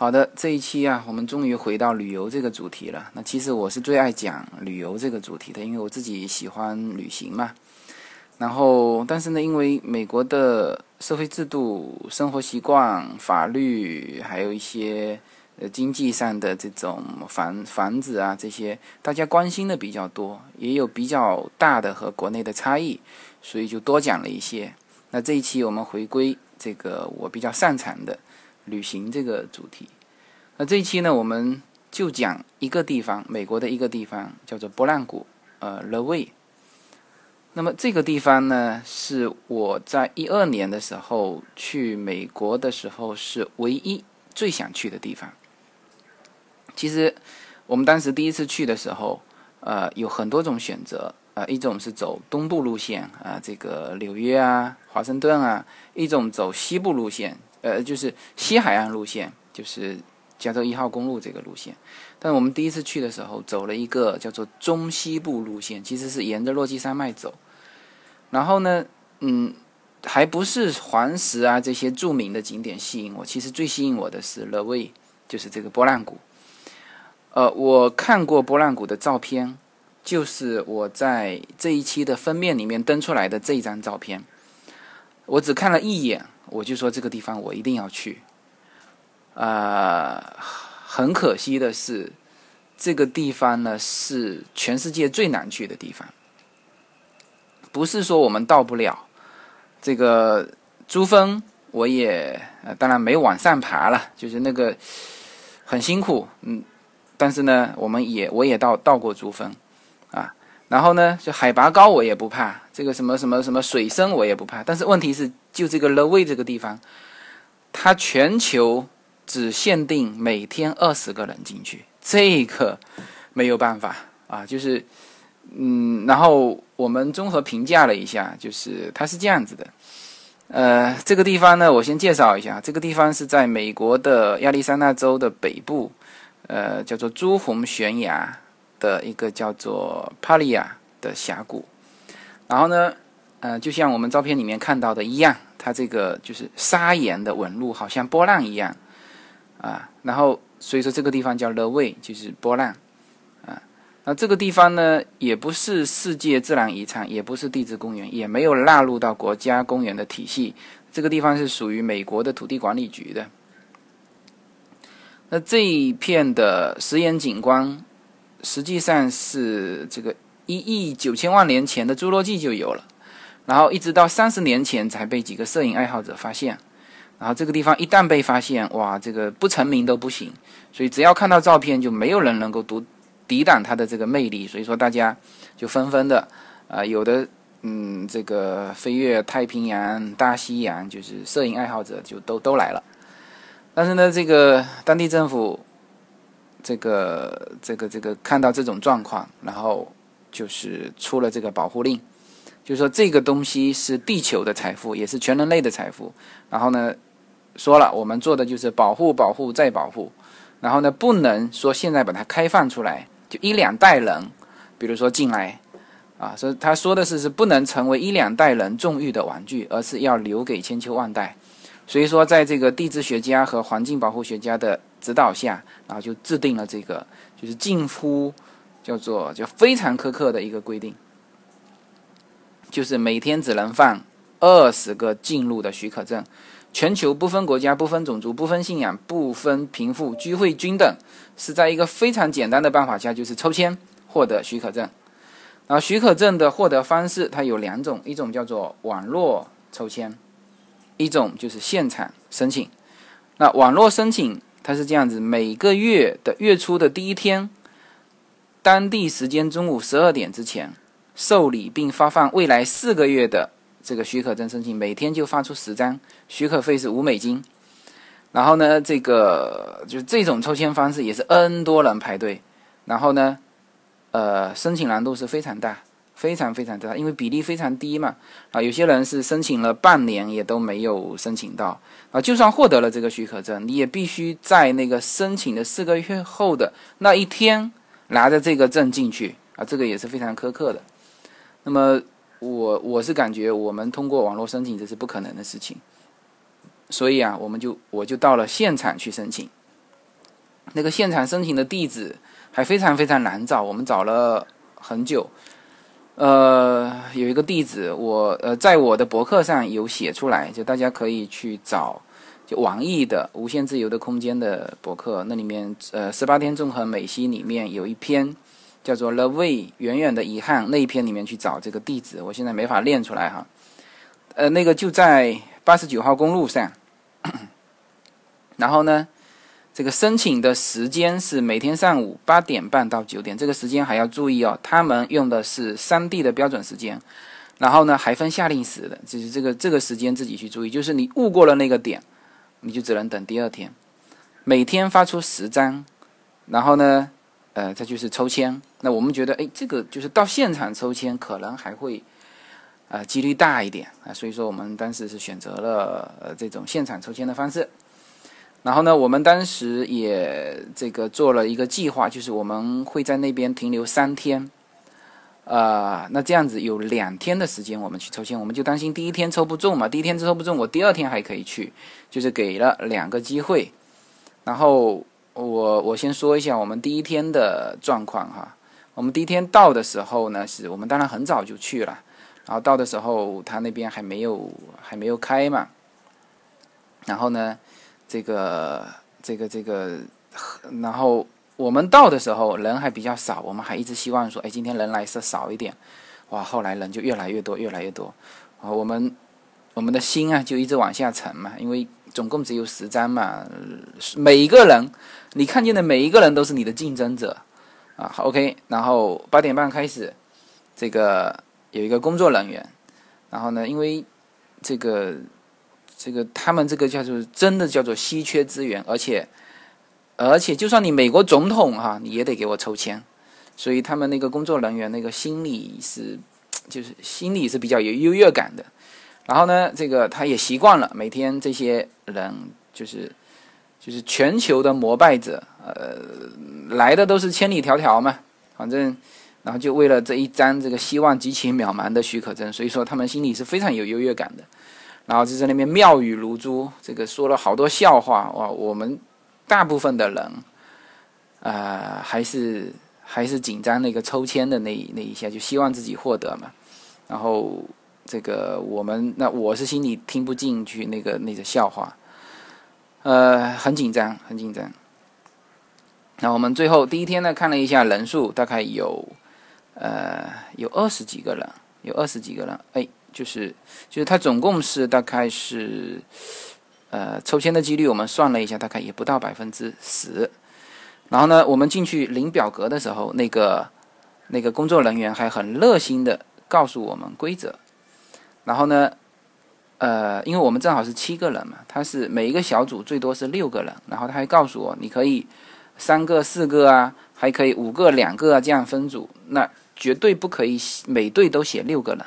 好的，这一期啊，我们终于回到旅游这个主题了。那其实我是最爱讲旅游这个主题的，因为我自己喜欢旅行嘛。然后，但是呢，因为美国的社会制度、生活习惯、法律，还有一些呃经济上的这种房房子啊这些，大家关心的比较多，也有比较大的和国内的差异，所以就多讲了一些。那这一期我们回归这个我比较擅长的。旅行这个主题，那这一期呢，我们就讲一个地方，美国的一个地方叫做波浪谷，呃，The Way。那么这个地方呢，是我在一二年的时候去美国的时候是唯一最想去的地方。其实我们当时第一次去的时候，呃，有很多种选择，呃，一种是走东部路线啊，这个纽约啊、华盛顿啊；一种走西部路线。呃，就是西海岸路线，就是加州一号公路这个路线。但我们第一次去的时候，走了一个叫做中西部路线，其实是沿着落基山脉走。然后呢，嗯，还不是黄石啊这些著名的景点吸引我，其实最吸引我的是勒威，就是这个波浪谷。呃，我看过波浪谷的照片，就是我在这一期的封面里面登出来的这一张照片，我只看了一眼。我就说这个地方我一定要去，啊，很可惜的是，这个地方呢是全世界最难去的地方。不是说我们到不了，这个珠峰我也当然没往上爬了，就是那个很辛苦，嗯，但是呢，我们也我也到到过珠峰，啊。然后呢，就海拔高我也不怕，这个什么什么什么水深我也不怕。但是问题是，就这个 Low 这个地方，它全球只限定每天二十个人进去，这个没有办法啊。就是，嗯，然后我们综合评价了一下，就是它是这样子的。呃，这个地方呢，我先介绍一下，这个地方是在美国的亚利桑那州的北部，呃，叫做朱红悬崖。的一个叫做帕利亚的峡谷，然后呢，呃，就像我们照片里面看到的一样，它这个就是砂岩的纹路，好像波浪一样啊。然后所以说这个地方叫 The Way，就是波浪啊。那这个地方呢，也不是世界自然遗产，也不是地质公园，也没有纳入到国家公园的体系。这个地方是属于美国的土地管理局的。那这一片的石岩景观。实际上是这个一亿九千万年前的侏罗纪就有了，然后一直到三十年前才被几个摄影爱好者发现，然后这个地方一旦被发现，哇，这个不成名都不行，所以只要看到照片，就没有人能够独抵挡它的这个魅力，所以说大家就纷纷的啊，有的嗯，这个飞越太平洋、大西洋，就是摄影爱好者就都都来了，但是呢，这个当地政府。这个这个这个看到这种状况，然后就是出了这个保护令，就是说这个东西是地球的财富，也是全人类的财富。然后呢，说了我们做的就是保护、保护再保护。然后呢，不能说现在把它开放出来，就一两代人，比如说进来啊，所以他说的是是不能成为一两代人纵欲的玩具，而是要留给千秋万代。所以说，在这个地质学家和环境保护学家的指导下，然后就制定了这个，就是近乎叫做就非常苛刻的一个规定，就是每天只能放二十个进入的许可证，全球不分国家、不分种族、不分信仰、不分贫富，聚会均等，是在一个非常简单的办法下，就是抽签获得许可证。然后许可证的获得方式它有两种，一种叫做网络抽签。一种就是现场申请，那网络申请它是这样子，每个月的月初的第一天，当地时间中午十二点之前受理并发放未来四个月的这个许可证申请，每天就发出十张，许可费是五美金。然后呢，这个就这种抽签方式也是 N 多人排队，然后呢，呃，申请难度是非常大。非常非常大，因为比例非常低嘛，啊，有些人是申请了半年也都没有申请到，啊，就算获得了这个许可证，你也必须在那个申请的四个月后的那一天拿着这个证进去，啊，这个也是非常苛刻的。那么我我是感觉我们通过网络申请这是不可能的事情，所以啊，我们就我就到了现场去申请，那个现场申请的地址还非常非常难找，我们找了很久。呃，有一个地址，我呃在我的博客上有写出来，就大家可以去找，就网易的无限自由的空间的博客，那里面呃十八天纵横美西里面有一篇叫做《The Way》，远远的遗憾那一篇里面去找这个地址，我现在没法念出来哈。呃，那个就在八十九号公路上。然后呢，这个申请的时间是每天上午八点半到九点，这个时间还要注意哦。他们用的是三 D 的标准时间，然后呢还分夏令时的，就是这个这个时间自己去注意。就是你误过了那个点，你就只能等第二天。每天发出十张，然后呢，呃，这就是抽签。那我们觉得，哎，这个就是到现场抽签，可能还会。呃，几率大一点啊，所以说我们当时是选择了呃这种现场抽签的方式。然后呢，我们当时也这个做了一个计划，就是我们会在那边停留三天。呃，那这样子有两天的时间我们去抽签，我们就担心第一天抽不中嘛，第一天抽不中，我第二天还可以去，就是给了两个机会。然后我我先说一下我们第一天的状况哈，我们第一天到的时候呢，是我们当然很早就去了。然后到的时候，他那边还没有还没有开嘛。然后呢，这个这个这个，然后我们到的时候人还比较少，我们还一直希望说，哎，今天人来是少一点。哇，后来人就越来越多，越来越多。啊，我们我们的心啊就一直往下沉嘛，因为总共只有十张嘛，每一个人你看见的每一个人都是你的竞争者啊。，OK，然后八点半开始，这个。有一个工作人员，然后呢，因为这个这个他们这个叫做真的叫做稀缺资源，而且而且就算你美国总统哈，你也得给我抽签，所以他们那个工作人员那个心理是 就是心里是比较有优越感的。然后呢，这个他也习惯了每天这些人就是就是全球的膜拜者，呃，来的都是千里迢迢嘛，反正。然后就为了这一张这个希望极其渺茫的许可证，所以说他们心里是非常有优越感的。然后就在那边妙语如珠，这个说了好多笑话哇！我们大部分的人，呃，还是还是紧张那个抽签的那那一下，就希望自己获得嘛。然后这个我们那我是心里听不进去那个那个笑话，呃，很紧张，很紧张。那我们最后第一天呢，看了一下人数，大概有。呃，有二十几个人，有二十几个人，哎，就是就是他总共是大概是，呃，抽签的几率我们算了一下，大概也不到百分之十。然后呢，我们进去领表格的时候，那个那个工作人员还很热心的告诉我们规则。然后呢，呃，因为我们正好是七个人嘛，他是每一个小组最多是六个人，然后他还告诉我，你可以三个、四个啊，还可以五个、两个啊，这样分组。那绝对不可以每队都写六个人。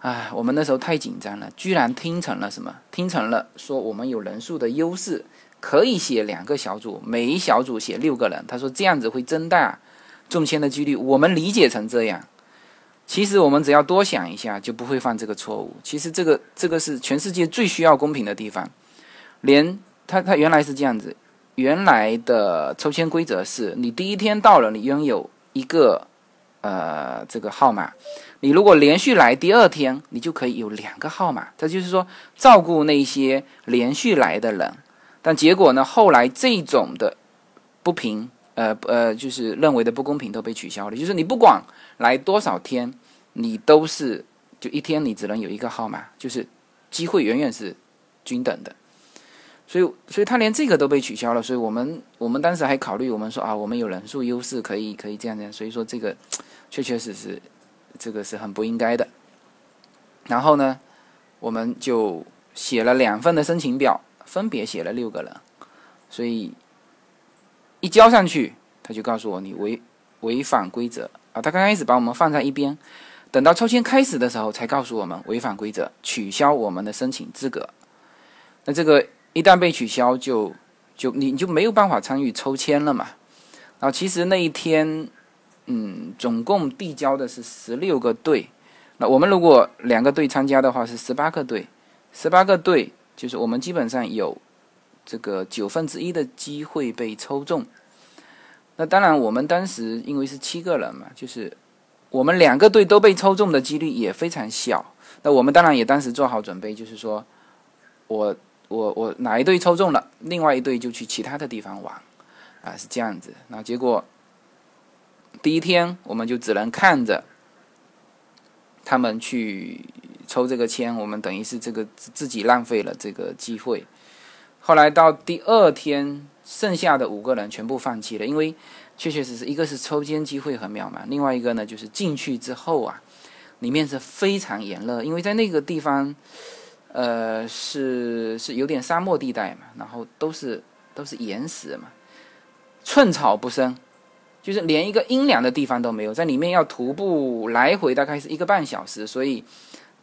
哎，我们那时候太紧张了，居然听成了什么？听成了说我们有人数的优势，可以写两个小组，每一小组写六个人。他说这样子会增大中签的几率。我们理解成这样，其实我们只要多想一下，就不会犯这个错误。其实这个这个是全世界最需要公平的地方。连他他原来是这样子，原来的抽签规则是你第一天到了，你拥有。一个呃，这个号码，你如果连续来第二天，你就可以有两个号码。这就是说，照顾那些连续来的人。但结果呢，后来这种的不平，呃呃，就是认为的不公平都被取消了。就是你不管来多少天，你都是就一天你只能有一个号码，就是机会远远是均等的。所以，所以他连这个都被取消了。所以我们，我们当时还考虑，我们说啊，我们有人数优势，可以，可以这样这样。所以说，这个确确实实，这个是很不应该的。然后呢，我们就写了两份的申请表，分别写了六个人。所以一交上去，他就告诉我你违违反规则啊。他刚开始把我们放在一边，等到抽签开始的时候，才告诉我们违反规则，取消我们的申请资格。那这个。一旦被取消，就就你你就没有办法参与抽签了嘛。然后其实那一天，嗯，总共递交的是十六个队。那我们如果两个队参加的话，是十八个队。十八个队就是我们基本上有这个九分之一的机会被抽中。那当然，我们当时因为是七个人嘛，就是我们两个队都被抽中的几率也非常小。那我们当然也当时做好准备，就是说我我我哪一队抽中了，另外一队就去其他的地方玩，啊，是这样子。那结果第一天我们就只能看着他们去抽这个签，我们等于是这个自己浪费了这个机会。后来到第二天。剩下的五个人全部放弃了，因为确确实实，一个是抽签机会很渺茫，另外一个呢就是进去之后啊，里面是非常炎热，因为在那个地方，呃，是是有点沙漠地带嘛，然后都是都是岩石嘛，寸草不生，就是连一个阴凉的地方都没有，在里面要徒步来回大概是一个半小时，所以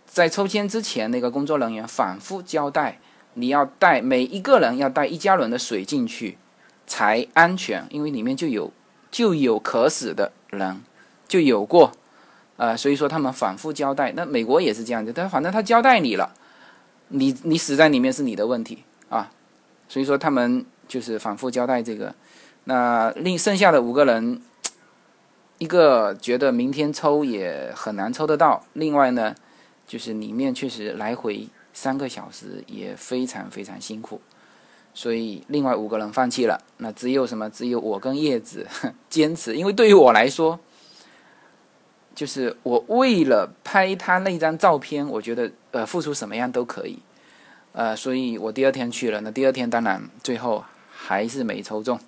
在抽签之前，那个工作人员反复交代。你要带每一个人要带一加仑的水进去才安全，因为里面就有就有渴死的人，就有过，呃，所以说他们反复交代。那美国也是这样子，但反正他交代你了，你你死在里面是你的问题啊。所以说他们就是反复交代这个。那另剩下的五个人，一个觉得明天抽也很难抽得到，另外呢，就是里面确实来回。三个小时也非常非常辛苦，所以另外五个人放弃了。那只有什么？只有我跟叶子 坚持。因为对于我来说，就是我为了拍他那张照片，我觉得呃付出什么样都可以。呃，所以我第二天去了。那第二天当然最后还是没抽中，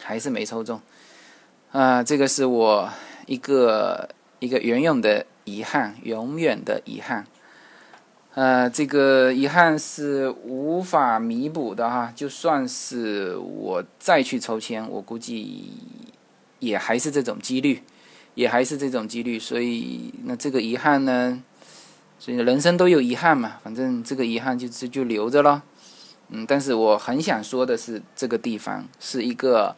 还是没抽中。啊，这个是我一个一个远远的遗憾，永远的遗憾。呃，这个遗憾是无法弥补的哈。就算是我再去抽签，我估计也还是这种几率，也还是这种几率。所以，那这个遗憾呢？所以人生都有遗憾嘛。反正这个遗憾就就就留着了。嗯，但是我很想说的是，这个地方是一个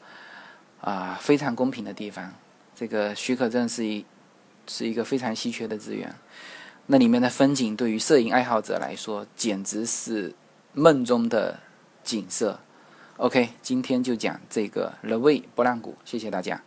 啊非常公平的地方。这个许可证是一是一个非常稀缺的资源。那里面的风景对于摄影爱好者来说，简直是梦中的景色。OK，今天就讲这个 The Way 波浪谷，谢谢大家。